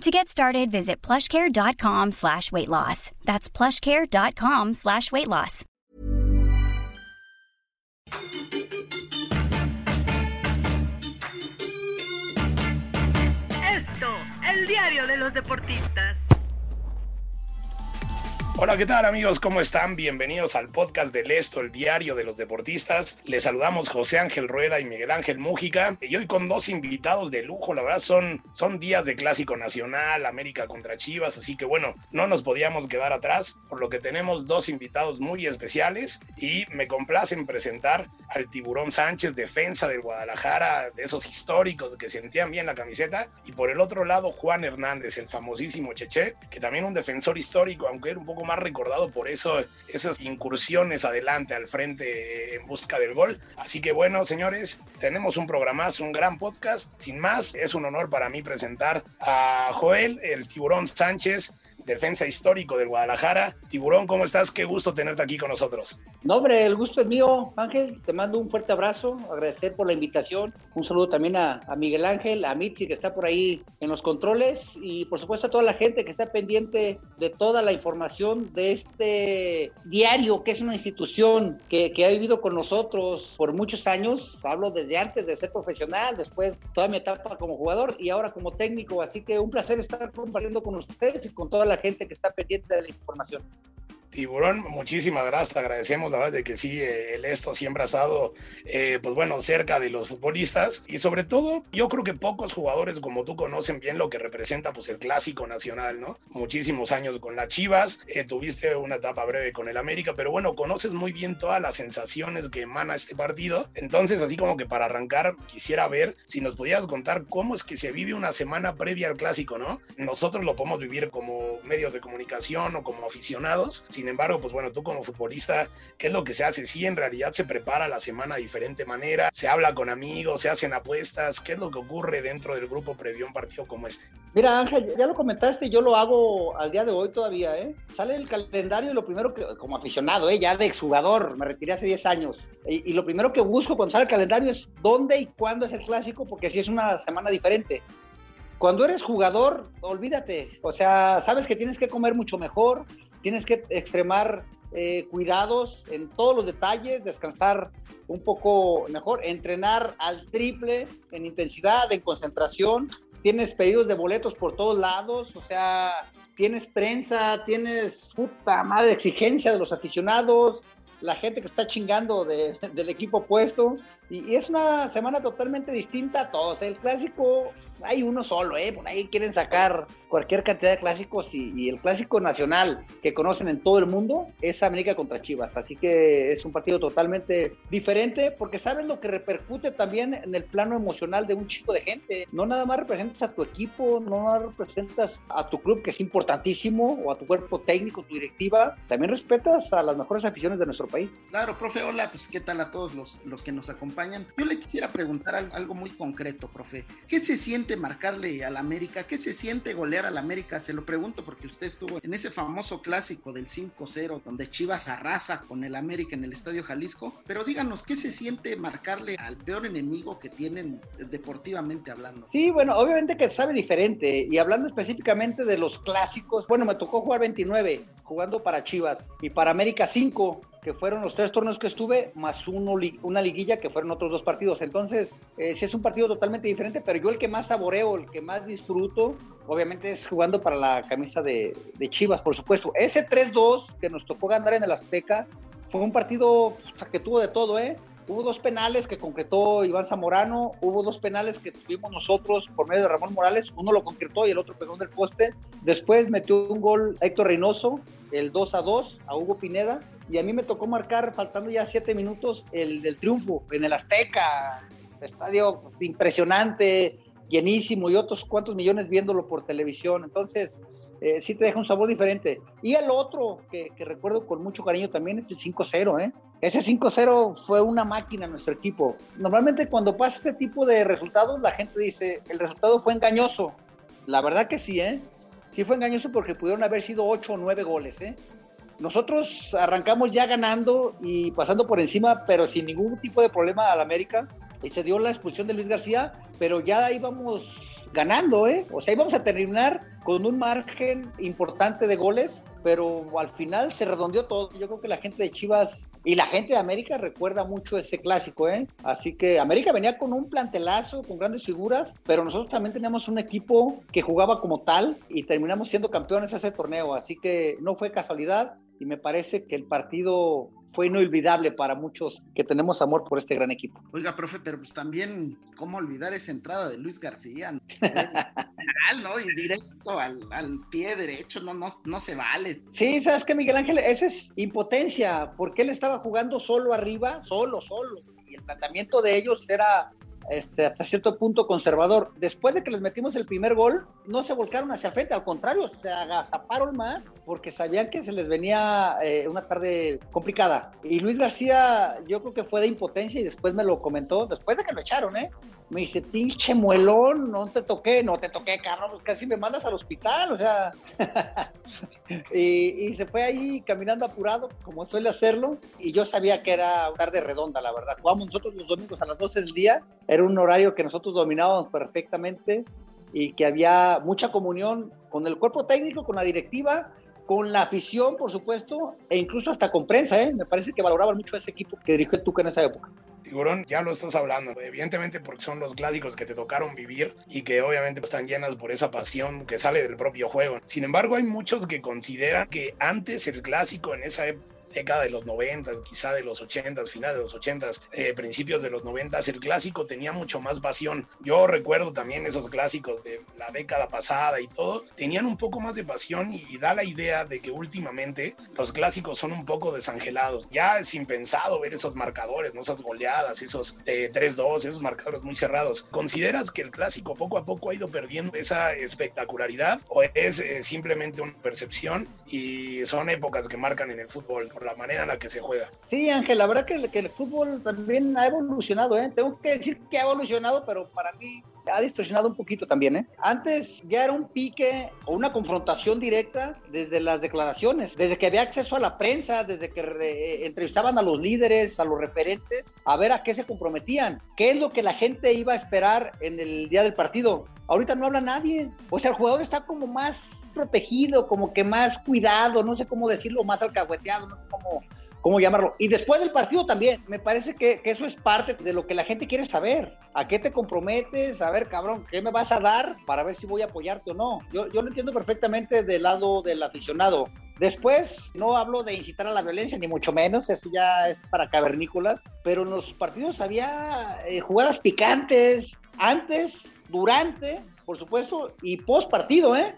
To get started, visit plushcare.com slash weight loss. That's plushcare.com slash weight loss. Esto, el diario de los deportistas. Hola, ¿qué tal amigos? ¿Cómo están? Bienvenidos al podcast del Esto, el diario de los deportistas. Les saludamos José Ángel Rueda y Miguel Ángel Mújica. Y hoy con dos invitados de lujo, la verdad son, son días de clásico nacional, América contra Chivas, así que bueno, no nos podíamos quedar atrás, por lo que tenemos dos invitados muy especiales y me complacen presentar al Tiburón Sánchez, defensa del Guadalajara, de esos históricos que sentían bien la camiseta, y por el otro lado Juan Hernández, el famosísimo Cheche, que también un defensor histórico, aunque era un poco más recordado por eso, esas incursiones adelante al frente en busca del gol. Así que bueno, señores, tenemos un programazo, un gran podcast. Sin más, es un honor para mí presentar a Joel, el tiburón Sánchez, defensa histórico del Guadalajara. Tiburón, ¿cómo estás? Qué gusto tenerte aquí con nosotros. No, hombre, el gusto es mío, Ángel. Te mando un fuerte abrazo, agradecer por la invitación. Un saludo también a, Miguel Ángel, a Mitzi, que está por ahí en los controles, y por supuesto a toda la gente que está pendiente de toda la información de este diario, que es una institución que, que ha vivido con nosotros por muchos años. Hablo desde antes de ser profesional, después toda mi etapa como jugador y ahora como técnico. Así que un placer estar compartiendo con ustedes y con toda la gente que está pendiente de la información. Tiburón, muchísimas gracias, te agradecemos la verdad de que sí, eh, el esto siempre ha estado, eh, pues bueno, cerca de los futbolistas y sobre todo yo creo que pocos jugadores como tú conocen bien lo que representa pues el clásico nacional, ¿no? Muchísimos años con las Chivas, eh, tuviste una etapa breve con el América, pero bueno, conoces muy bien todas las sensaciones que emana este partido, entonces así como que para arrancar quisiera ver si nos pudieras contar cómo es que se vive una semana previa al clásico, ¿no? Nosotros lo podemos vivir como medios de comunicación o como aficionados, sin embargo, pues bueno, tú como futbolista, ¿qué es lo que se hace? Sí, en realidad se prepara la semana de diferente manera, se habla con amigos, se hacen apuestas, ¿qué es lo que ocurre dentro del grupo previo a un partido como este? Mira, Ángel, ya lo comentaste, yo lo hago al día de hoy todavía, ¿eh? Sale el calendario y lo primero que, como aficionado, ¿eh? Ya de exjugador, me retiré hace 10 años, y, y lo primero que busco cuando sale el calendario es dónde y cuándo es el clásico, porque así es una semana diferente. Cuando eres jugador, olvídate. O sea, sabes que tienes que comer mucho mejor, tienes que extremar eh, cuidados en todos los detalles, descansar un poco mejor, entrenar al triple en intensidad, en concentración. Tienes pedidos de boletos por todos lados, o sea, tienes prensa, tienes puta madre exigencia de los aficionados, la gente que está chingando de, del equipo opuesto. Y, y, es una semana totalmente distinta a todos. El clásico, hay uno solo, ¿eh? Por ahí quieren sacar cualquier cantidad de clásicos y, y, el clásico nacional que conocen en todo el mundo es América contra Chivas. Así que es un partido totalmente diferente porque sabes lo que repercute también en el plano emocional de un chico de gente. No nada más representas a tu equipo, no nada más representas a tu club que es importantísimo o a tu cuerpo técnico, tu directiva, también respetas a las mejores aficiones de nuestro país. Claro, profe, hola, pues qué tal a todos los, los que nos acompañan. Yo le quisiera preguntar algo muy concreto, profe. ¿Qué se siente marcarle al América? ¿Qué se siente golear al América? Se lo pregunto porque usted estuvo en ese famoso clásico del 5-0 donde Chivas arrasa con el América en el Estadio Jalisco. Pero díganos, ¿qué se siente marcarle al peor enemigo que tienen deportivamente hablando? Sí, bueno, obviamente que sabe diferente. Y hablando específicamente de los clásicos, bueno, me tocó jugar 29 jugando para Chivas y para América 5 que fueron los tres torneos que estuve, más uno, una liguilla que fueron otros dos partidos. Entonces, eh, sí es un partido totalmente diferente, pero yo el que más saboreo, el que más disfruto, obviamente es jugando para la camisa de, de Chivas, por supuesto. Ese 3-2 que nos tocó ganar en el Azteca fue un partido que tuvo de todo, ¿eh? Hubo dos penales que concretó Iván Zamorano, hubo dos penales que tuvimos nosotros por medio de Ramón Morales, uno lo concretó y el otro pegó en el poste. Después metió un gol Héctor Reynoso, el 2 a 2 a Hugo Pineda, y a mí me tocó marcar, faltando ya siete minutos, el del triunfo en el Azteca, estadio pues, impresionante, llenísimo y otros cuantos millones viéndolo por televisión. Entonces, eh, sí te deja un sabor diferente. Y el otro que, recuerdo con mucho cariño también es el 5-0, ¿eh? Ese 5-0 fue una máquina en nuestro equipo. Normalmente cuando pasa este tipo de resultados, la gente dice, el resultado fue engañoso. La verdad que sí, ¿eh? Sí fue engañoso porque pudieron haber sido 8 o 9 goles, ¿eh? Nosotros arrancamos ya ganando y pasando por encima, pero sin ningún tipo de problema al América. Y se dio la expulsión de Luis García, pero ya íbamos ganando, ¿eh? O sea, íbamos a terminar con un margen importante de goles, pero al final se redondeó todo. Yo creo que la gente de Chivas y la gente de América recuerda mucho ese clásico, ¿eh? Así que América venía con un plantelazo, con grandes figuras, pero nosotros también teníamos un equipo que jugaba como tal y terminamos siendo campeones ese torneo. Así que no fue casualidad y me parece que el partido fue inolvidable para muchos que tenemos amor por este gran equipo. Oiga, profe, pero pues también, ¿cómo olvidar esa entrada de Luis García? ¿no? Y directo al, al, pie derecho, no, no, no se vale. Sí, ¿sabes qué, Miguel Ángel? Esa es impotencia, porque él estaba jugando solo arriba, solo, solo. Y el planteamiento de ellos era este, hasta cierto punto conservador. Después de que les metimos el primer gol, no se volcaron hacia frente, al contrario, se agazaparon más porque sabían que se les venía eh, una tarde complicada. Y Luis García, yo creo que fue de impotencia y después me lo comentó, después de que lo echaron, ¿eh? Me dice, pinche muelón, no te toqué, no te toqué, cabrón, pues casi me mandas al hospital, o sea. y, y, se fue ahí caminando apurado, como suele hacerlo, y yo sabía que era tarde redonda, la verdad. Jugamos nosotros los domingos a las 12 del día, era un horario que nosotros dominábamos perfectamente y que había mucha comunión con el cuerpo técnico, con la directiva, con la afición, por supuesto, e incluso hasta con prensa, ¿eh? Me parece que valoraban mucho a ese equipo que dirigió el Tuca en esa época. Tiburón, ya lo estás hablando, evidentemente porque son los clásicos que te tocaron vivir y que obviamente están llenas por esa pasión que sale del propio juego. Sin embargo, hay muchos que consideran que antes el clásico en esa época década de los 90, quizá de los 80, finales de los 80, eh, principios de los 90, el clásico tenía mucho más pasión. Yo recuerdo también esos clásicos de la década pasada y todo, tenían un poco más de pasión y, da la idea de que últimamente los clásicos son un poco desangelados. Ya es impensado ver esos marcadores, ¿no? esas goleadas, esos eh, 3-2, esos marcadores muy cerrados. ¿Consideras que el clásico poco a poco ha ido perdiendo esa espectacularidad o es eh, simplemente una percepción y son épocas que marcan en el fútbol? La manera en la que se juega. Sí, Ángel, la verdad que, el fútbol también ha evolucionado, ¿eh? Tengo que decir que ha evolucionado, pero para mí ha distorsionado un poquito también, ¿eh? Antes ya era un pique o una confrontación directa desde las declaraciones, desde que había acceso a la prensa, desde que re, entrevistaban a los líderes, a los referentes, a ver a qué se comprometían, qué es lo que la gente iba a esperar en el día del partido. Ahorita no habla nadie, o sea, el jugador está como más protegido, como que más cuidado, no sé cómo decirlo, más alcahueteado, no sé cómo, cómo llamarlo. Y después del partido también, me parece que, eso es parte de lo que la gente quiere saber. ¿A qué te comprometes? A ver, cabrón, ¿qué me vas a dar para ver si voy a apoyarte o no? Yo, yo lo entiendo perfectamente del lado del aficionado. Después, no hablo de incitar a la violencia, ni mucho menos, eso ya es para cavernícolas, pero en los partidos había eh, jugadas picantes, antes, durante, por supuesto, y post partido, ¿eh?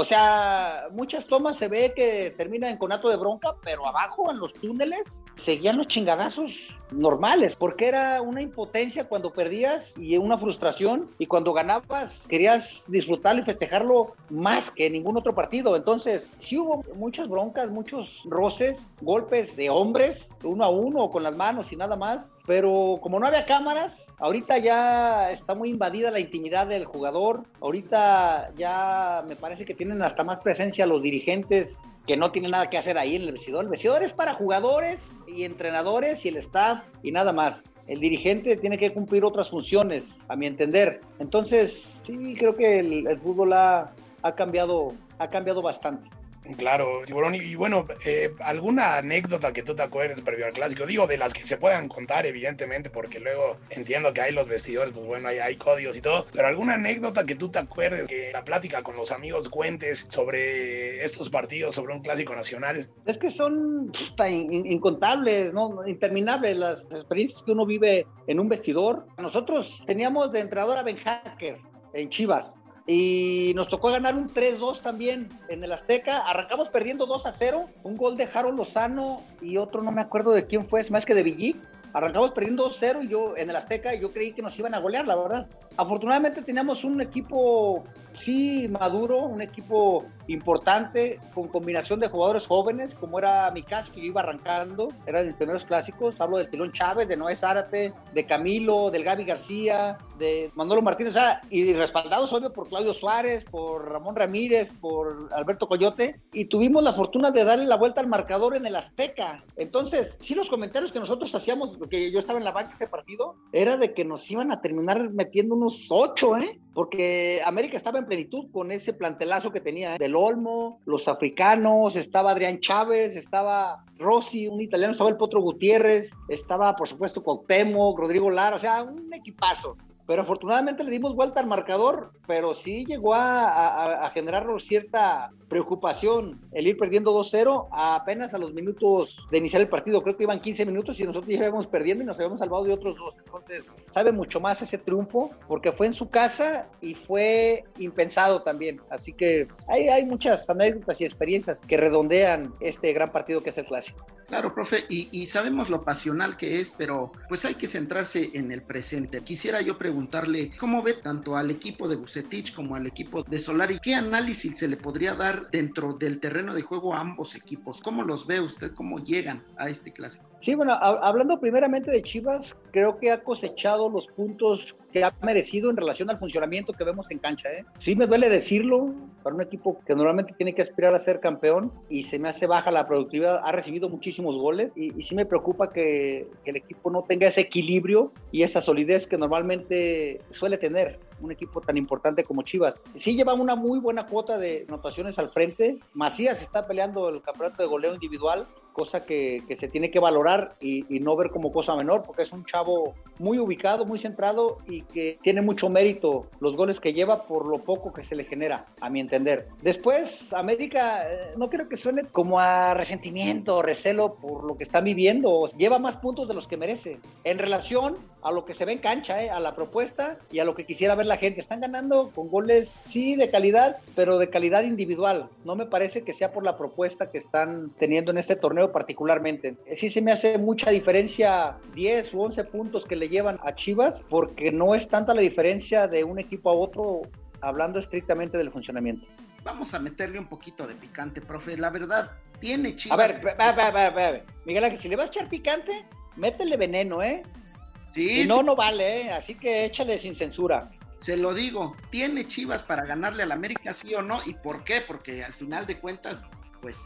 O sea, muchas tomas se ve que terminan en conato de bronca, pero abajo en los túneles seguían los chingadazos normales, porque era una impotencia cuando perdías y una frustración, y cuando ganabas querías disfrutarlo y festejarlo más que ningún otro partido. Entonces, sí hubo muchas broncas, muchos roces, golpes de hombres, uno a uno, con las manos y nada más, pero como no había cámaras, ahorita ya está muy invadida la intimidad del jugador, ahorita ya me parece que tienen hasta más presencia los dirigentes que no tiene nada que hacer ahí en el vestidor. El vestidor es para jugadores y entrenadores y el staff y nada más. El dirigente tiene que cumplir otras funciones, a mi entender. Entonces, sí, creo que el, fútbol ha, ha, cambiado, ha cambiado bastante. Claro, Tiburón. Y, bueno, eh, ¿alguna anécdota que tú te acuerdes previo al clásico? Digo, de las que se puedan contar, evidentemente, porque luego entiendo que hay los vestidores, pues bueno, hay, hay códigos y todo. Pero ¿alguna anécdota que tú te acuerdes, que la plática con los amigos cuentes sobre estos partidos, sobre un clásico nacional? Es que son incontables, ¿no? Interminables las experiencias que uno vive en un vestidor. Nosotros teníamos de entrenador a Ben Hacker en Chivas y nos tocó ganar un 3-2 también en el Azteca. Arrancamos perdiendo 2 a 0, un gol de Jaro Lozano y otro no me acuerdo de quién fue, es más que de Villic. Arrancamos perdiendo 2-0 y yo en el Azteca yo creí que nos iban a golear, la verdad. Afortunadamente teníamos un equipo sí maduro, un equipo importante con combinación de jugadores jóvenes, como era mi que iba arrancando, era de mis primeros clásicos. Hablo del Tilón Chávez, de Noé Zárate, de Camilo, del Gaby García, de Manolo Martínez, o sea, y respaldados, obvio, por Claudio Suárez, por Ramón Ramírez, por Alberto Coyote, y tuvimos la fortuna de darle la vuelta al marcador en el Azteca. Entonces, sí, los comentarios que nosotros hacíamos, porque yo estaba en la banca ese partido, era de que nos iban a terminar metiendo unos ocho, ¿eh? Porque América estaba en plenitud con ese plantelazo que tenía, ¿eh? del Olmo, los africanos, estaba Adrián Chávez, estaba Rossi, un italiano, estaba el Potro Gutiérrez, estaba, por supuesto, Cuauhtémoc, Rodrigo Lara, o sea, un equipazo pero afortunadamente le dimos vuelta al marcador, pero sí llegó a, a, a cierta preocupación el ir perdiendo 2-0 apenas a los minutos de iniciar el partido. Creo que iban 15 minutos y nosotros ya íbamos perdiendo y nos habíamos salvado de otros dos. Entonces, sabe mucho más ese triunfo porque fue en su casa y fue impensado también. Así que hay, hay muchas anécdotas y experiencias que redondean este gran partido que es el clásico. Claro, profe, y, y, sabemos lo pasional que es, pero pues hay que centrarse en el presente. Quisiera yo preguntarle cómo ve tanto al equipo de Bucetich como al equipo de Solari, qué análisis se le podría dar dentro del terreno de juego a ambos equipos. ¿Cómo los ve usted? ¿Cómo llegan a este clásico? Sí, bueno, hablando primeramente de Chivas, creo que ha cosechado los puntos que ha merecido en relación al funcionamiento que vemos en cancha. ¿eh? Sí me duele decirlo, para un equipo que normalmente tiene que aspirar a ser campeón y se me hace baja la productividad, ha recibido muchísimos goles y, sí me preocupa que, el equipo no tenga ese equilibrio y esa solidez que normalmente suele tener un equipo tan importante como Chivas. Sí lleva una muy buena cuota de anotaciones al frente. Macías está peleando el campeonato de goleo individual, cosa que, que se tiene que valorar y, y, no ver como cosa menor, porque es un chavo muy ubicado, muy centrado y que tiene mucho mérito los goles que lleva por lo poco que se le genera, a mi entender. Después, América, eh, no creo que suene como a resentimiento recelo por lo que está viviendo, lleva más puntos de los que merece. En relación a lo que se ve en cancha, eh, a la propuesta y a lo que quisiera ver la gente. Están ganando con goles, sí, de calidad, pero de calidad individual. No me parece que sea por la propuesta que están teniendo en este torneo particularmente. Sí se me hace mucha diferencia 10 u 11 puntos que le llevan a Chivas, porque no es tanta la diferencia de un equipo a otro hablando estrictamente del funcionamiento. Vamos a meterle un poquito de picante, profe. La verdad, tiene Chivas. A ver, a ver, a ver, a ver. Miguel Ángel, si le vas a echar picante, métele veneno, ¿eh? Sí, si no, sí. no vale, ¿eh? Así que échale sin censura. Se lo digo, ¿tiene Chivas para ganarle al América, sí o no? ¿Y por qué? Porque al final de cuentas, pues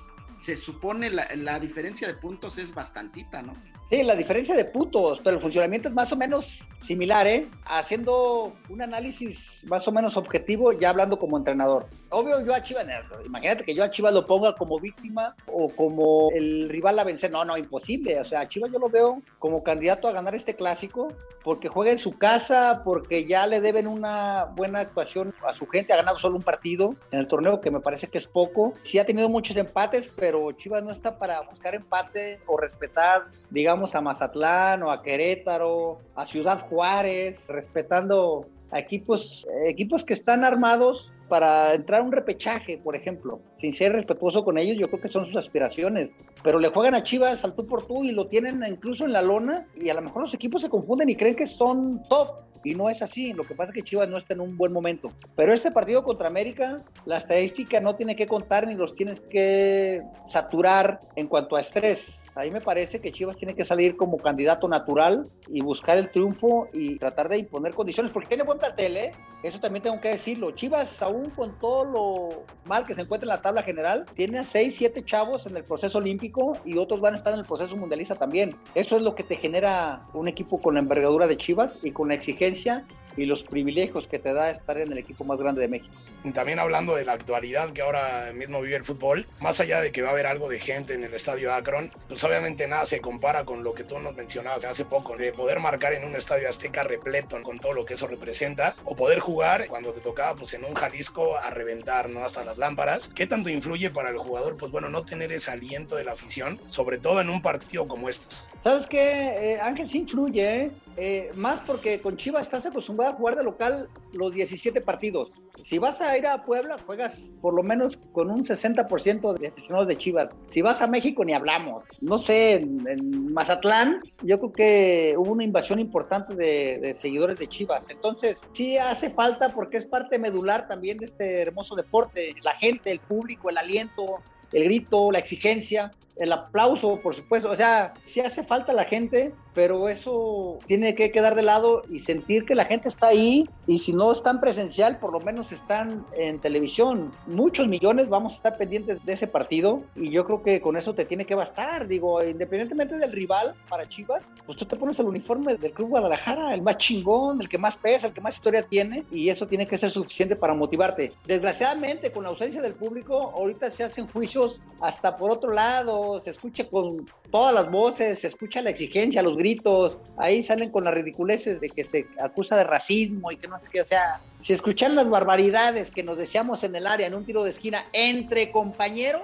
se supone la, la diferencia de puntos es bastantita, ¿no? Sí, la diferencia de puntos, pero el funcionamiento es más o menos similar, ¿eh? Haciendo un análisis más o menos objetivo, ya hablando como entrenador. Obvio, yo a Chivas, imagínate que yo a Chivas lo ponga como víctima o como el rival a vencer. No, no, imposible. O sea, a Chivas yo lo veo como candidato a ganar este clásico porque juega en su casa, porque ya le deben una buena actuación a su gente. Ha ganado solo un partido en el torneo, que me parece que es poco. Sí ha tenido muchos empates, pero Chivas no está para buscar empate o respetar, digamos, a Mazatlán o a Querétaro, a Ciudad Juárez, respetando a equipos, equipos que están armados para entrar a un repechaje, por ejemplo, sin ser respetuoso con ellos, yo creo que son sus aspiraciones, pero le juegan a Chivas al tú por tú y lo tienen incluso en la lona y a lo mejor los equipos se confunden y creen que son top y no es así, lo que pasa es que Chivas no está en un buen momento. Pero este partido contra América, la estadística no tiene que contar ni los tienes que saturar en cuanto a estrés. Ahí me parece que Chivas tiene que salir como candidato natural y buscar el triunfo y tratar de imponer condiciones, porque tiene buen plantel, ¿eh? Eso también tengo que decirlo. Chivas, aún con todo lo mal que se encuentra en la tabla general, tiene a 6, 7 chavos en el proceso olímpico y otros van a estar en el proceso mundialista también. Eso es lo que te genera un equipo con la envergadura de Chivas y con la exigencia y los privilegios que te da estar en el equipo más grande de México. También hablando de la actualidad que ahora mismo vive el fútbol, más allá de que va a haber algo de gente en el estadio Akron, pues obviamente nada se compara con lo que tú nos mencionabas hace poco, de poder marcar en un estadio azteca repleto con todo lo que eso representa, o poder jugar cuando te tocaba pues en un Jalisco a reventar, ¿no? Hasta las lámparas. ¿Qué tanto influye para el jugador? Pues bueno, no tener ese aliento de la afición, sobre todo en un partido como estos. ¿Sabes qué? Eh, Ángel sí influye, ¿eh? Eh, más porque con Chivas estás acostumbrado a jugar de local los 17 partidos. Si vas a ir a Puebla, juegas por lo menos con un 60% de aficionados de Chivas. Si vas a México, ni hablamos. No sé, en, Mazatlán, yo creo que hubo una invasión importante de, de, seguidores de Chivas. Entonces, sí hace falta porque es parte medular también de este hermoso deporte. La gente, el público, el aliento, el grito, la exigencia, el aplauso, por supuesto. O sea, sí hace falta la gente, pero eso tiene que quedar de lado y sentir que la gente está ahí y si no están presencial, por lo menos están en televisión. Muchos millones vamos a estar pendientes de ese partido y yo creo que con eso te tiene que bastar. Digo, independientemente del rival para Chivas, pues tú te pones el uniforme del Club Guadalajara, el más chingón, el que más pesa, el que más historia tiene y eso tiene que ser suficiente para motivarte. Desgraciadamente, con la ausencia del público, ahorita se hacen juicios hasta por otro lado, se escucha con todas las voces, se escucha la exigencia, los gritos, ahí salen con las ridiculeces de que se acusa de racismo y que no sé qué, o sea, si escuchan las barbaridades que nos decíamos en el área en un tiro de esquina entre compañeros,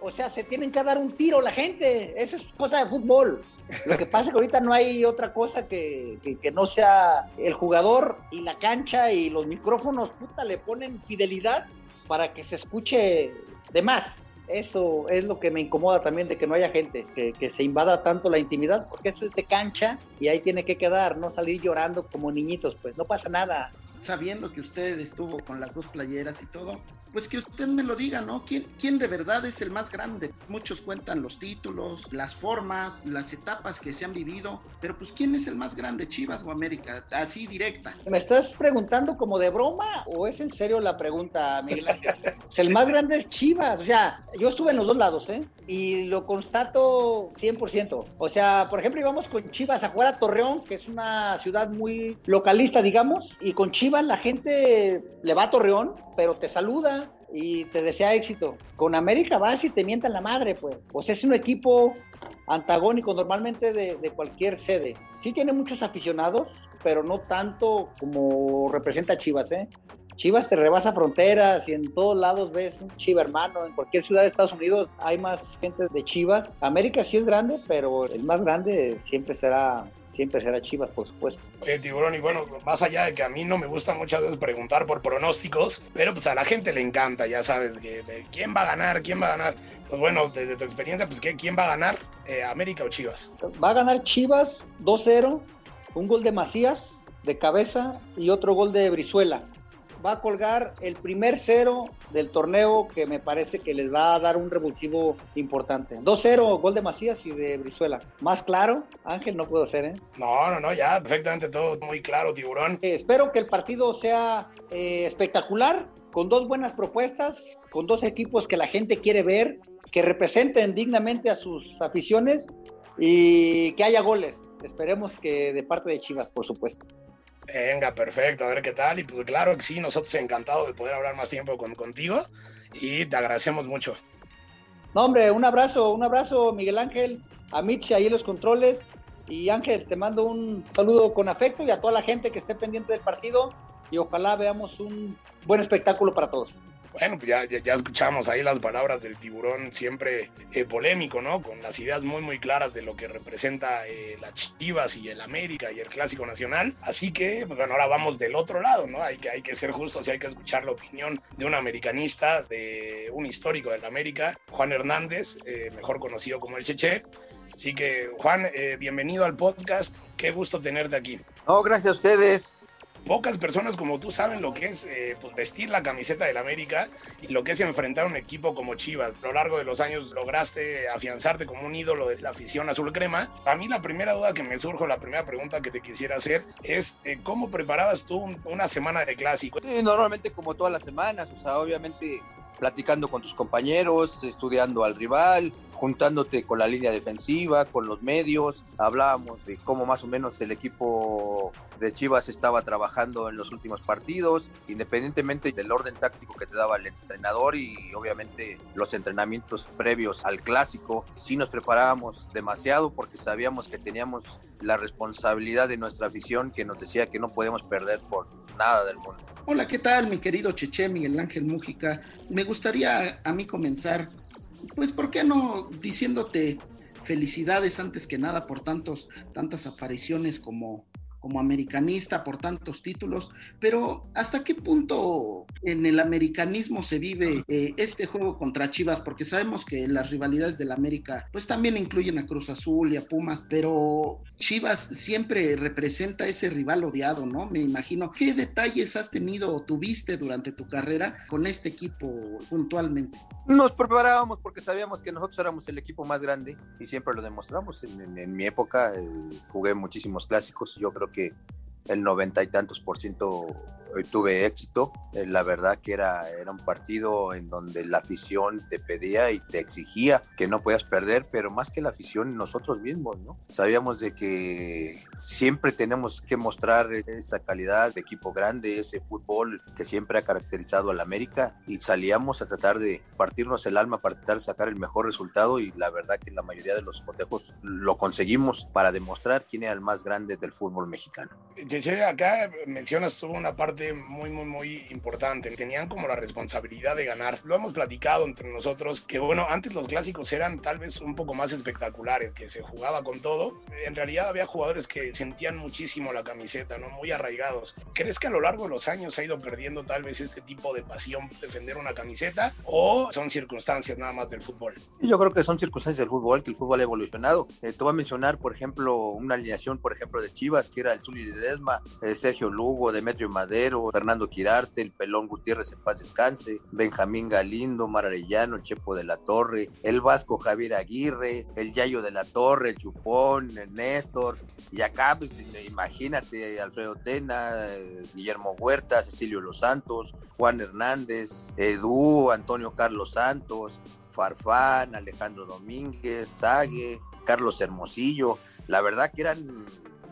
o sea, se tienen que dar un tiro la gente, esa es cosa de fútbol. Lo que pasa es que ahorita no hay otra cosa que, que, que, no sea el jugador y la cancha y los micrófonos, puta, le ponen fidelidad para que se escuche de más eso es lo que me incomoda también de que no haya gente, que, que, se invada tanto la intimidad, porque eso es de cancha y ahí tiene que quedar, no salir llorando como niñitos, pues no pasa nada. Sabiendo que usted estuvo con las dos playeras y todo, pues que usted me lo diga, ¿no? ¿Quién, ¿Quién de verdad es el más grande? Muchos cuentan los títulos, las formas, las etapas que se han vivido, pero pues ¿quién es el más grande, Chivas o América? Así directa. ¿Me estás preguntando como de broma o es en serio la pregunta, Miguel Ángel? el más grande es Chivas, o sea, yo estuve en los dos lados, ¿eh? Y lo constato 100%. O sea, por ejemplo, íbamos con Chivas a jugar a Torreón, que es una ciudad muy localista, digamos, y con Chivas la gente le va a Torreón, pero te saluda, y te desea éxito. Con América vas y te mientan la madre, pues. Pues es un equipo antagónico normalmente de, cualquier sede. Sí tiene muchos aficionados, pero no tanto como representa Chivas, ¿eh? Chivas te rebasa fronteras y en todos lados ves un Chiva hermano. En cualquier ciudad de Estados Unidos hay más gente de Chivas. América sí es grande, pero el más grande siempre será siempre será Chivas, por supuesto. Oye, Tiburón, y bueno, más allá de que a mí no me gusta muchas veces preguntar por pronósticos, pero pues a la gente le encanta, ya sabes, que, de quién va a ganar, quién va a ganar. Pues bueno, desde tu experiencia, pues ¿quién va a ganar? Eh, ¿América o Chivas? Va a ganar Chivas 2-0, un gol de Macías de cabeza y otro gol de Brizuela va a colgar el primer cero del torneo que me parece que les va a dar un revulsivo importante. 2-0, gol de Macías y de Brizuela. Más claro, Ángel, no puedo hacer, ¿eh? No, no, no, ya perfectamente todo muy claro, tiburón. Eh, espero que el partido sea eh, espectacular, con dos buenas propuestas, con dos equipos que la gente quiere ver, que representen dignamente a sus aficiones y que haya goles. Esperemos que de parte de Chivas, por supuesto. Venga, perfecto, a ver qué tal. Y pues claro que sí, nosotros encantados de poder hablar más tiempo con, contigo y te agradecemos mucho. No, hombre, un abrazo, un abrazo, Miguel Ángel, a Mitch ahí en los controles. Y Ángel, te mando un saludo con afecto y a toda la gente que esté pendiente del partido. Y ojalá veamos un buen espectáculo para todos. Bueno, pues ya, ya, ya, escuchamos ahí las palabras del tiburón, siempre eh, polémico, ¿no? Con las ideas muy, muy claras de lo que representa eh, las Chivas y el América y el Clásico Nacional. Así que, pues, bueno, ahora vamos del otro lado, ¿no? Hay que, hay que ser justos y hay que escuchar la opinión de un americanista, de un histórico del América, Juan Hernández, eh, mejor conocido como el Cheche. Así que, Juan, bienvenido al podcast. Qué gusto tenerte aquí. Oh, gracias a ustedes pocas personas como tú saben lo que es eh, pues vestir la camiseta del América y lo que es enfrentar un equipo como Chivas. A lo largo de los años lograste afianzarte como un ídolo de la afición azul crema. A mí la primera duda que me surge, la primera pregunta que te quisiera hacer es eh, ¿cómo preparabas tú un, una semana de clásico? Sí, normalmente como todas las semanas, o sea, obviamente platicando con tus compañeros, estudiando al rival, juntándote con la línea defensiva, con los medios. Hablábamos de cómo más o menos el equipo de Chivas estaba trabajando en los últimos partidos, independientemente del orden táctico que te daba el entrenador y obviamente los entrenamientos previos al clásico. Sí nos preparábamos demasiado porque sabíamos que teníamos la responsabilidad de nuestra afición que nos decía que no podíamos perder por nada del mundo. Hola, ¿qué tal mi querido Cheche Miguel Ángel Mújica? Me gustaría a mí comenzar pues, ¿por qué no diciéndote felicidades antes que nada por tantos, tantas apariciones como, como americanista por tantos títulos, pero ¿hasta qué punto en el americanismo se vive eh, este juego contra Chivas? Porque sabemos que las rivalidades del América pues también incluyen a Cruz Azul y a Pumas, pero Chivas siempre representa ese rival odiado, ¿no? Me imagino. ¿Qué detalles has tenido o tuviste durante tu carrera con este equipo puntualmente? Nos preparábamos porque sabíamos que nosotros éramos el equipo más grande y siempre lo demostramos. En, mi época eh, jugué muchísimos clásicos, yo creo que el noventa y tantos por ciento hoy tuve éxito. Eh, la verdad que era, era un partido en donde la afición te pedía y te exigía que no podías perder, pero más que la afición, nosotros mismos, ¿no? Sabíamos de que siempre tenemos que mostrar esa calidad de equipo grande, ese fútbol que siempre ha caracterizado al América y salíamos a tratar de partirnos el alma para tratar de sacar el mejor resultado y la verdad que la mayoría de los cotejos lo conseguimos para demostrar quién era el más grande del fútbol mexicano. acá mencionas tú una parte muy, muy, muy importante. Tenían como la responsabilidad de ganar. Lo hemos platicado entre nosotros, que bueno, antes los clásicos eran tal vez un poco más espectaculares, que se jugaba con todo. En realidad había jugadores que sentían muchísimo la camiseta, ¿no? Muy arraigados. ¿Crees que a lo largo de los años ha ido perdiendo tal vez este tipo de pasión defender una camiseta o son circunstancias nada más del fútbol? Yo creo que son circunstancias del fútbol, que el fútbol ha evolucionado. Eh, te voy a mencionar, por ejemplo, una alineación, por ejemplo, de Chivas, que era el Zuli Desma, eh, Sergio Lugo, Demetrio Madero, Fernando Quirarte, el Pelón Gutiérrez en paz descanse, Benjamín Galindo, Mar Arellano, el Chepo de la Torre, el Vasco Javier Aguirre, el Yayo de la Torre, el Chupón, el Néstor, y acá, pues imagínate, Alfredo Tena, Guillermo Huerta, Cecilio Los Santos, Juan Hernández, Edu, Antonio Carlos Santos, Farfán, Alejandro Domínguez, Sague, Carlos Hermosillo, la verdad que eran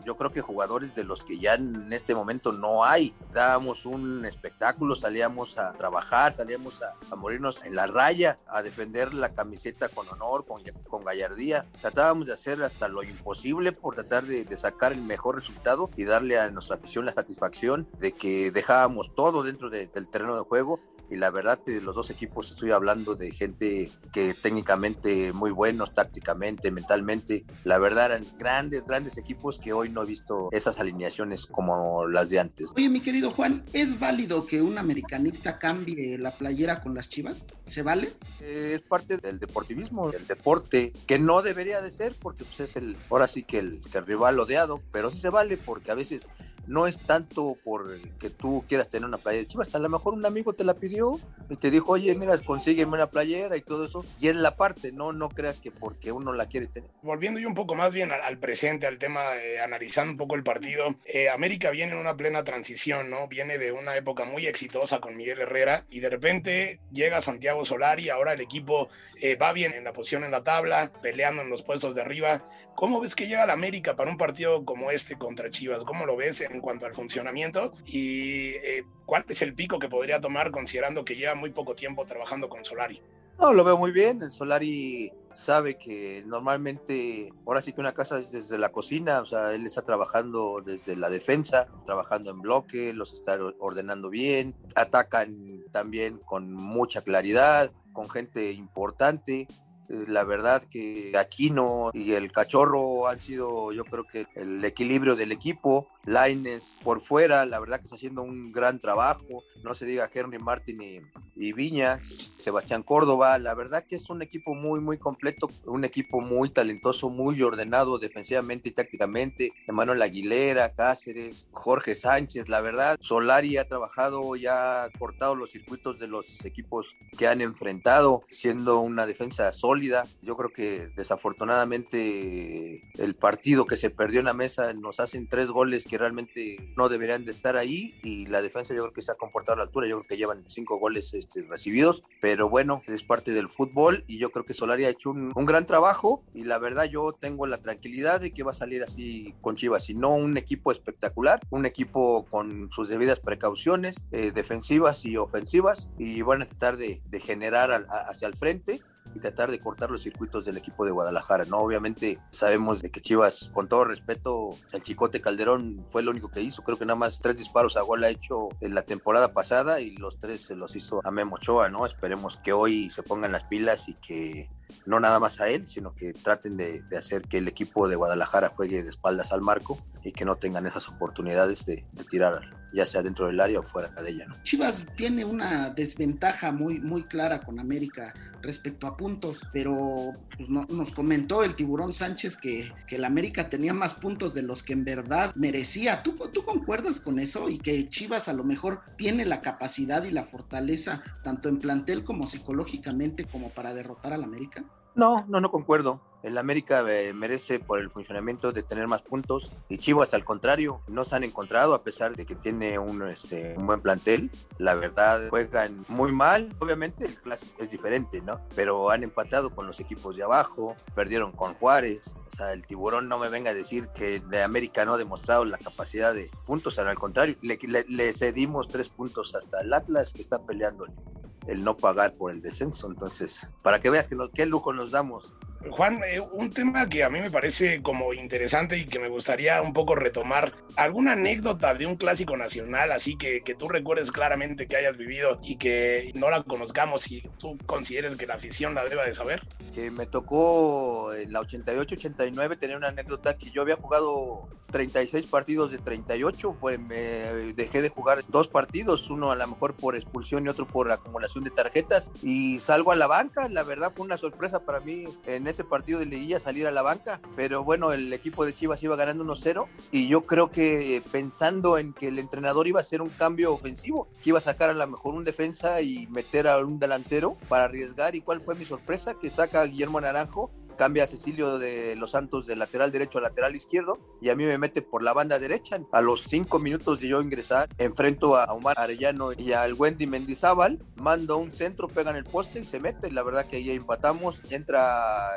yo creo que jugadores de los que ya en este momento no hay. Dábamos un espectáculo, salíamos a trabajar, salíamos a, morirnos en la raya, a defender la camiseta con honor, con, gallardía. Tratábamos de hacer hasta lo imposible por tratar de, sacar el mejor resultado y darle a nuestra afición la satisfacción de que dejábamos todo dentro del terreno de juego y la verdad de los dos equipos estoy hablando de gente que técnicamente muy buenos, tácticamente, mentalmente, la verdad eran grandes, grandes equipos que hoy no he visto esas alineaciones como las de antes. Oye, mi querido Juan, ¿es válido que un americanista cambie la playera con las chivas? ¿Se vale? Es parte del deportivismo, del deporte, que no debería de ser porque pues, es el, ahora sí que el, que el rival odiado, pero sí se vale porque a veces no es tanto por que tú quieras tener una playera de Chivas, a lo mejor un amigo te la pidió y te dijo, oye, mira, consígueme una playera y todo eso, y es la parte, no, no creas que porque uno la quiere tener. Volviendo yo un poco más bien al, presente, al tema, analizando un poco el partido, eh, América viene en una plena transición, ¿no? Viene de una época muy exitosa con Miguel Herrera y de repente llega Santiago Solari, ahora el equipo eh, va bien en la posición en la tabla, peleando en los puestos de arriba. ¿Cómo ves que llega la América para un partido como este contra Chivas? ¿Cómo lo ves? En cuanto al funcionamiento y eh, cuál es el pico que podría tomar considerando que lleva muy poco tiempo trabajando con Solari. No, lo veo muy bien. El Solari sabe que normalmente, ahora sí que una casa es desde la cocina, o sea, él está trabajando desde la defensa, trabajando en bloque, los está ordenando bien, atacan también con mucha claridad, con gente importante. Eh, la verdad que Aquino y el Cachorro han sido, yo creo que el equilibrio del equipo. Laines por fuera, la verdad que está haciendo un gran trabajo. No se diga Henry Martin y, Viñas, Sebastián Córdoba. La verdad que es un equipo muy, muy completo, un equipo muy talentoso, muy ordenado defensivamente y tácticamente. Emanuel Aguilera, Cáceres, Jorge Sánchez. La verdad, Solari ha trabajado y ha cortado los circuitos de los equipos que han enfrentado, siendo una defensa sólida. Yo creo que desafortunadamente el partido que se perdió en la mesa nos hacen tres goles que realmente no deberían de estar ahí y la defensa yo creo que se ha comportado a la altura, yo creo que llevan cinco goles este, recibidos, pero bueno, es parte del fútbol y yo creo que Solari ha hecho un, gran trabajo y la verdad yo tengo la tranquilidad de que va a salir así con Chivas, y no un equipo espectacular, un equipo con sus debidas precauciones eh, defensivas y ofensivas y van a tratar de, generar hacia el frente y tratar de cortar los circuitos del equipo de Guadalajara, ¿no? Obviamente sabemos de que Chivas, con todo respeto, el Chicote Calderón fue lo único que hizo, creo que nada más tres disparos a gol ha hecho en la temporada pasada y los tres se los hizo a Memo Ochoa, ¿no? Esperemos que hoy se pongan las pilas y que no nada más a él, sino que traten de, hacer que el equipo de Guadalajara juegue de espaldas al marco y que no tengan esas oportunidades de, de tirar ya sea dentro del área o fuera de ella. ¿no? Chivas tiene una desventaja muy, muy clara con América respecto a puntos, pero pues, no, nos comentó el tiburón Sánchez que, que el América tenía más puntos de los que en verdad merecía. ¿Tú, ¿Tú concuerdas con eso? Y que Chivas a lo mejor tiene la capacidad y la fortaleza, tanto en plantel como psicológicamente, como para derrotar al América. No, no, no concuerdo. El América eh, merece por el funcionamiento de tener más puntos y Chivas al contrario, no se han encontrado a pesar de que tiene un, este, un buen plantel. La verdad, juegan muy mal. Obviamente el clásico es diferente, ¿no? Pero han empatado con los equipos de abajo, perdieron con Juárez. O sea, el tiburón no me venga a decir que de América no ha demostrado la capacidad de puntos, al contrario, le, le, le cedimos tres puntos hasta el Atlas que está peleando el no pagar por el descenso. Entonces, para que veas que qué lujo nos damos. Juan, eh, un tema que a mí me parece como interesante y que me gustaría un poco retomar, ¿alguna anécdota de un clásico nacional así que, que tú recuerdes claramente que hayas vivido y que no la conozcamos y tú consideres que la afición la deba de saber? Que me tocó en la 88-89 tener una anécdota que yo había jugado 36 partidos de 38, pues me dejé de jugar dos partidos, uno a lo mejor por expulsión y otro por acumulación de tarjetas y salgo a la banca, la verdad fue una sorpresa para mí en ese partido de liguilla salir a la banca, pero bueno, el equipo de Chivas iba ganando 1-0 y yo creo que pensando en que el entrenador iba a hacer un cambio ofensivo, que iba a sacar a lo mejor un defensa y meter a un delantero para arriesgar y cuál fue mi sorpresa, que saca a Guillermo Naranjo cambia a Cecilio de los Santos de lateral derecho a lateral izquierdo y a mí me mete por la banda derecha. A los cinco minutos de yo ingresar, enfrento a Omar Arellano y al Wendy Mendizábal, mando un centro, pega en el poste y se mete. La verdad que ahí empatamos, entra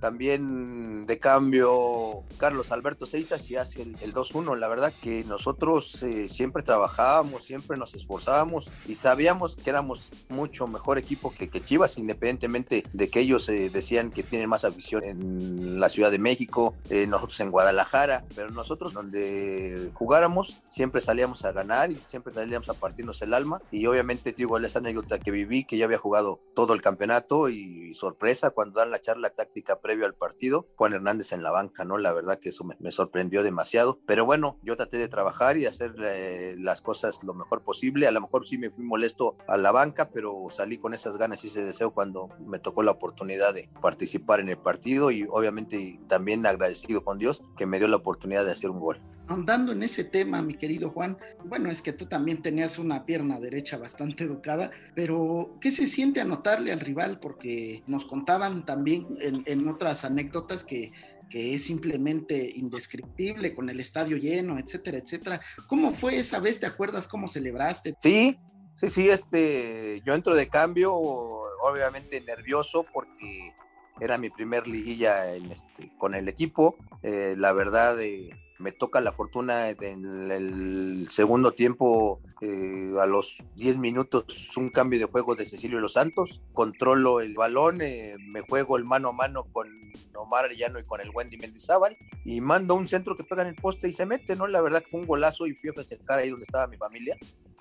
también de cambio Carlos Alberto Seizas y hace el, el 2-1. La verdad que nosotros eh, siempre trabajábamos, siempre nos esforzábamos y sabíamos que éramos mucho mejor equipo que, Chivas, independientemente de que ellos eh, decían que tienen más afición en la Ciudad de México, eh, nosotros en Guadalajara, pero nosotros donde jugáramos siempre salíamos a ganar y siempre salíamos a partirnos el alma y obviamente digo esa anécdota que viví, que ya había jugado todo el campeonato y sorpresa cuando dan la charla táctica previa al partido, Juan Hernández en la banca, ¿no? La verdad que eso me, me sorprendió demasiado, pero bueno, yo traté de trabajar y hacer eh, las cosas lo mejor posible, a lo mejor sí me fui molesto a la banca, pero salí con esas ganas y ese deseo cuando me tocó la oportunidad de participar en el partido y obviamente también agradecido con Dios que me dio la oportunidad de hacer un gol. Andando en ese tema, mi querido Juan, bueno, es que tú también tenías una pierna derecha bastante educada, pero ¿qué se siente anotarle al rival? Porque nos contaban también en, en otras anécdotas que, que, es simplemente indescriptible con el estadio lleno, etcétera, etcétera. ¿Cómo fue esa vez? ¿Te acuerdas cómo celebraste? Sí, sí, sí, este, yo entro de cambio, obviamente nervioso porque era mi primer liguilla en este, con el equipo. Eh, la verdad, eh, me toca la fortuna en el segundo tiempo, eh, a los 10 minutos, un cambio de juego de Cecilio Los Santos. Controlo el balón, eh, me juego el mano a mano con Omar Arellano y con el Wendy Mendizábal y mando un centro que pega en el poste y se mete, ¿no? La verdad fue un golazo y fui a festejar ahí donde estaba mi familia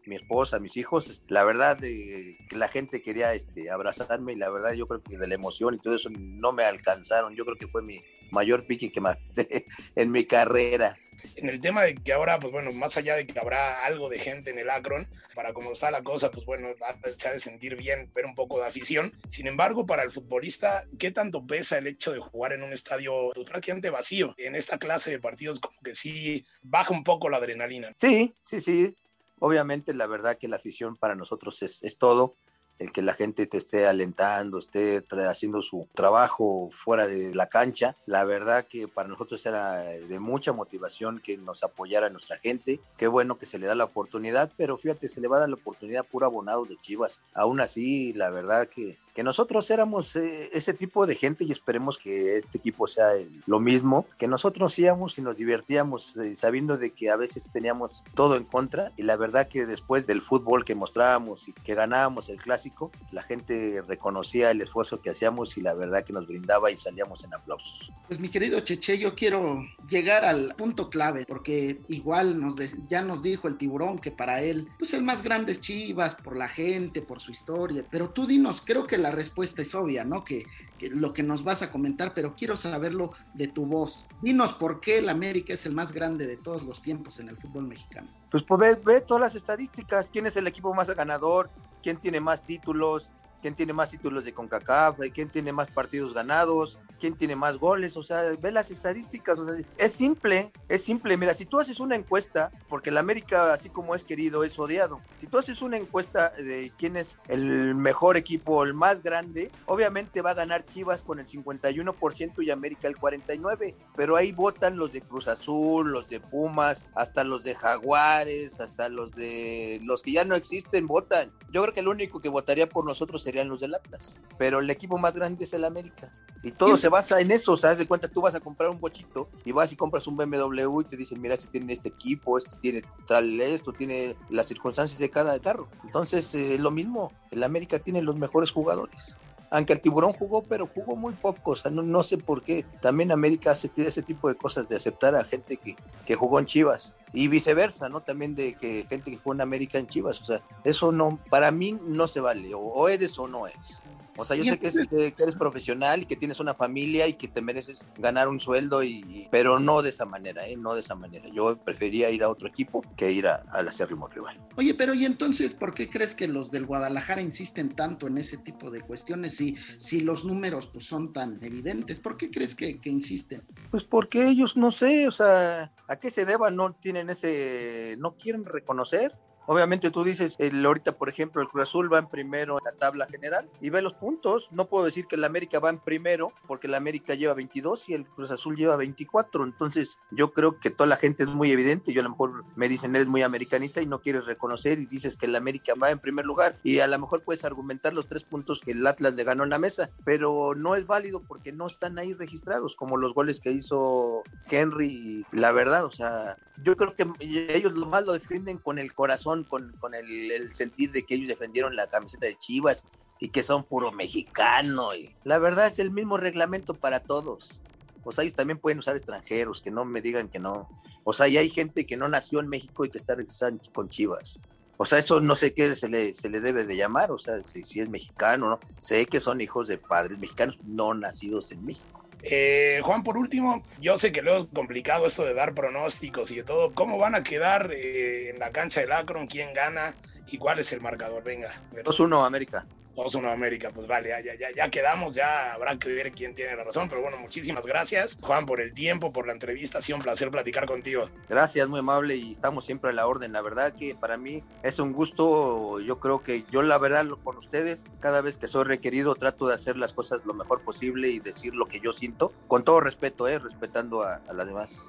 mi esposa, mis hijos, la verdad eh, la gente quería este, abrazarme y la verdad yo creo que de la emoción y todo eso no me alcanzaron. Yo creo que fue mi mayor pique que más en mi carrera. En el tema de que ahora, pues bueno, más allá de que habrá algo de gente en el Akron, para cómo está la cosa, pues bueno, se ha de sentir bien ver un poco de afición. Sin embargo, para el futbolista, ¿qué tanto pesa el hecho de jugar en un estadio pues, prácticamente vacío? En esta clase de partidos como que sí baja un poco la adrenalina. Sí, sí, sí obviamente la verdad que la afición para nosotros es, todo, el que la gente te esté alentando, esté haciendo su trabajo fuera de la cancha, la verdad que para nosotros era de mucha motivación que nos apoyara nuestra gente, qué bueno que se le da la oportunidad, pero fíjate, se le va a dar la oportunidad pura abonado de Chivas, aún así la verdad que que nosotros éramos eh, ese tipo de gente y esperemos que este equipo sea el, lo mismo, que nosotros íbamos y nos divertíamos eh, sabiendo de que a veces teníamos todo en contra y la verdad que después del fútbol que mostrábamos y que ganábamos el clásico, la gente reconocía el esfuerzo que hacíamos y la verdad que nos brindaba y salíamos en aplausos. Pues mi querido Cheche, yo quiero llegar al punto clave, porque igual nos ya nos dijo el tiburón que para él, pues el más grande es Chivas, por la gente, por su historia, pero tú dinos, creo que la respuesta es obvia, ¿no? Que, que lo que nos vas a comentar, pero quiero saberlo de tu voz. Dinos por qué el América es el más grande de todos los tiempos en el fútbol mexicano. Pues, pues ve todas las estadísticas, quién es el equipo más ganador, quién tiene más títulos, quién tiene más títulos de CONCACAF, quién tiene más partidos ganados, quién tiene más goles, o sea, ve las estadísticas, o sea, es simple, es simple. Mira, si tú haces una encuesta, porque el América, así como es querido, es odiado, si tú haces una encuesta de quién es el mejor equipo, el más grande, obviamente va a ganar Chivas con el 51% y América el 49%, pero ahí votan los de Cruz Azul, los de Pumas, hasta los de Jaguares, hasta los de los que ya no existen, votan. Yo creo que el único que votaría por nosotros serían los del Atlas, pero el equipo más grande es el América. Y todo se basa en eso, o sea, de cuenta, tú vas a comprar un bochito y vas y compras un BMW y te dicen, mira, este tiene este equipo, este tiene tal esto, tiene las circunstancias de cada carro. Entonces, es eh, lo mismo, el América tiene los mejores jugadores aunque el tiburón jugó, pero jugó muy poco, o sea, no, no sé por qué. También América hace ese tipo de cosas, de aceptar a gente que, que jugó en Chivas y viceversa, ¿no? También de que gente que jugó en América en Chivas, o sea, eso no, para mí no se vale, o eres o no eres. O sea, yo sé que, eres profesional y que tienes una familia y que te mereces ganar un sueldo, y, pero no de esa manera, ¿eh? No de esa manera. Yo prefería ir a otro equipo que ir a, al acérrimo rival. Oye, pero ¿y entonces por qué crees que los del Guadalajara insisten tanto en ese tipo de cuestiones si, si los números pues, son tan evidentes? ¿Por qué crees que, que insisten? Pues porque ellos, no sé, o sea, ¿a qué se deba? No tienen ese, no quieren reconocer Obviamente tú dices, el, ahorita por ejemplo el Cruz Azul va en primero en la tabla general y ve los puntos. No puedo decir que el América va en primero porque el América lleva 22 y el Cruz Azul lleva 24. Entonces yo creo que toda la gente es muy evidente. Yo a lo mejor me dicen eres muy americanista y no quieres reconocer y dices que el América va en primer lugar y a lo mejor puedes argumentar los tres puntos que el Atlas le ganó en la mesa, pero no es válido porque no están ahí registrados como los goles que hizo Henry. La verdad, o sea, yo creo que ellos lo más lo defienden con el corazón, con, con el, el, sentir de que ellos defendieron la camiseta de Chivas y que son puro mexicano. Y la verdad es el mismo reglamento para todos. O sea, ellos también pueden usar extranjeros, que no me digan que no. O sea, y hay gente que no nació en México y que está registrada con Chivas. O sea, eso no sé qué se le, se le debe de llamar, o sea, si, si es mexicano, ¿no? Sé que son hijos de padres mexicanos no nacidos en México. Eh, Juan, por último, yo sé que luego es complicado esto de dar pronósticos y de todo. ¿Cómo van a quedar eh, en la cancha del Akron? ¿Quién gana? ¿Y cuál es el marcador? Venga. 2-1 América. 2-1 América, pues vale, ya, ya, ya quedamos, ya habrá que ver quién tiene la razón, pero bueno, muchísimas gracias, Juan, por el tiempo, por la entrevista, ha sido un placer platicar contigo. Gracias, muy amable y estamos siempre a la orden, la verdad que para mí es un gusto, yo creo que yo la verdad con ustedes, cada vez que soy requerido trato de hacer las cosas lo mejor posible y decir lo que yo siento, con todo respeto, eh, respetando a las demás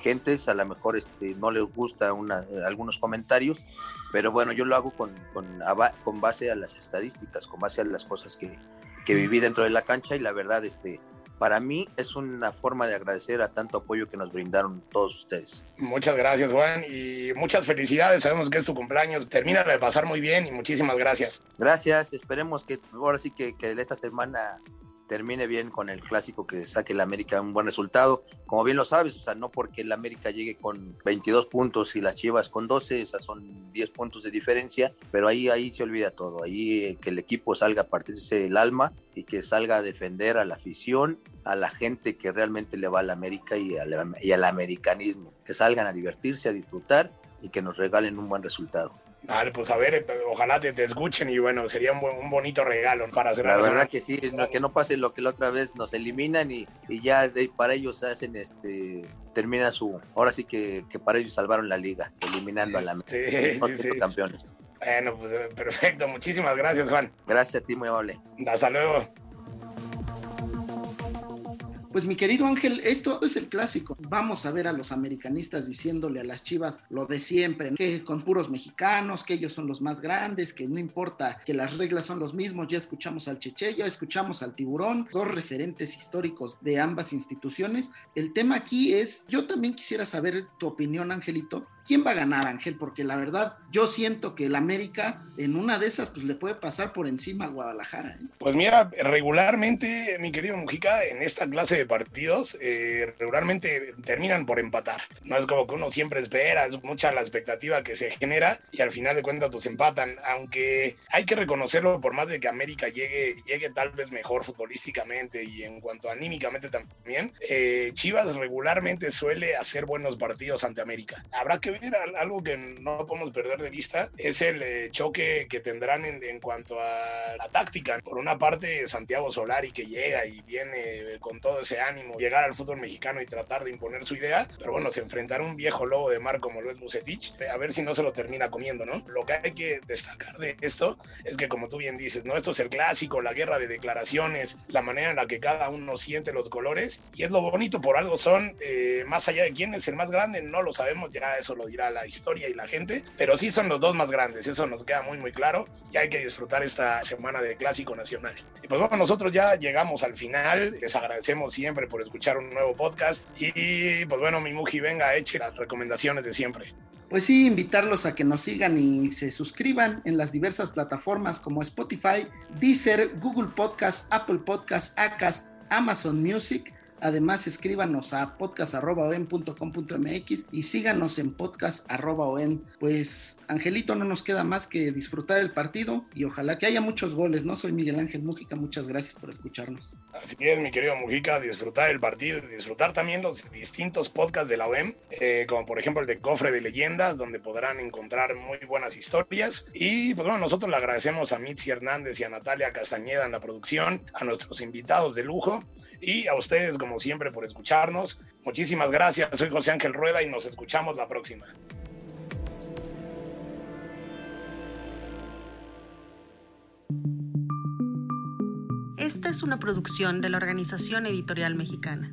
gentes, a lo mejor este, no les gusta una, algunos comentarios, pero bueno, yo lo hago con, con, con, base a las estadísticas, con base a las cosas que, que viví dentro de la cancha y la verdad, este, para mí es una forma de agradecer a tanto apoyo que nos brindaron todos ustedes. Muchas gracias, Juan, y muchas felicidades. Sabemos que es tu cumpleaños. Termina de pasar muy bien y muchísimas gracias. Gracias. Esperemos que ahora sí que, que esta semana termine bien con el clásico, que saque el América un buen resultado. Como bien lo sabes, o sea, no porque el América llegue con 22 puntos y las Chivas con 12, esas son 10 puntos de diferencia, pero ahí, ahí se olvida todo. Ahí eh, que el equipo salga a partirse el alma y que salga a defender a la afición, a la gente que realmente le va al América y al, y al americanismo. Que salgan a divertirse, a disfrutar y que nos regalen un buen resultado. Vale, pues a ver, eh, ojalá te, te escuchen y bueno, sería un, un, bonito regalo para hacer La verdad que sí, no, que no pase lo que la otra vez nos eliminan y, y ya de, para ellos hacen este, termina su, ahora sí que, que para ellos salvaron la liga, eliminando a la sí, no sí, campeones. Bueno, pues perfecto, muchísimas gracias Juan. Gracias a ti, muy amable. Hasta luego. Pues mi querido Ángel, esto es el clásico. Vamos a ver a los americanistas diciéndole a las chivas lo de siempre, que con puros mexicanos, que ellos son los más grandes, que no importa que las reglas son los mismos. Ya escuchamos al Cheche, ya escuchamos al Tiburón, dos referentes históricos de ambas instituciones. El tema aquí es, yo también quisiera saber tu opinión, Angelito, ¿Quién va a ganar, Ángel? Porque la verdad, yo siento que el América en una de esas pues le puede pasar por encima al Guadalajara. ¿eh? Pues mira, regularmente, mi querido Mujica, en esta clase de partidos, eh, regularmente terminan por empatar. No es como que uno siempre espera, es mucha la expectativa que se genera y al final de cuentas pues empatan. Aunque hay que reconocerlo, por más de que América llegue, llegue tal vez mejor futbolísticamente y en cuanto anímicamente también, eh, Chivas regularmente suele hacer buenos partidos ante América. Habrá que ver algo que no podemos perder de vista, es el eh, choque que tendrán en, en, cuanto a la táctica. Por una parte, Santiago Solari que llega y viene con todo ese ánimo, llegar al fútbol mexicano y tratar de imponer su idea, pero bueno, se enfrentará un viejo lobo de mar como lo es Bucetich, a ver si no se lo termina comiendo, ¿no? Lo que hay que destacar de esto es que, como tú bien dices, ¿no? Esto es el clásico, la guerra de declaraciones, la manera en la que cada uno siente los colores, y es lo bonito, por algo son, eh, más allá de quién es el más grande, no lo sabemos, ya eso lo dirá la historia y la gente, pero sí son los dos más grandes, eso nos queda muy muy claro y hay que disfrutar esta semana de Clásico Nacional. Y pues bueno, nosotros ya llegamos al final, les agradecemos siempre por escuchar un nuevo podcast y pues bueno, mi Muji, venga, eche las recomendaciones de siempre. Pues sí, invitarlos a que nos sigan y se suscriban en las diversas plataformas como Spotify, Deezer, Google Podcast, Apple Podcast, Acast, Amazon Music Además, escríbanos a podcast.com.mx y síganos en podcast.on. Pues, Angelito, no nos queda más que disfrutar el partido y ojalá que haya muchos goles, ¿no? Soy Miguel Ángel Mujica, muchas gracias por escucharnos. Así es, mi querido Mujica, disfrutar el partido y disfrutar también los distintos podcasts de la OEM, eh, como por ejemplo el de Cofre de Leyendas, donde podrán encontrar muy buenas historias. Y pues bueno, nosotros le agradecemos a Mitzi Hernández y a Natalia Castañeda en la producción, a nuestros invitados de lujo y a ustedes, como siempre, por escucharnos. Muchísimas gracias. Soy José Ángel Rueda y nos escuchamos la próxima. Esta es una producción de la Organización Editorial Mexicana.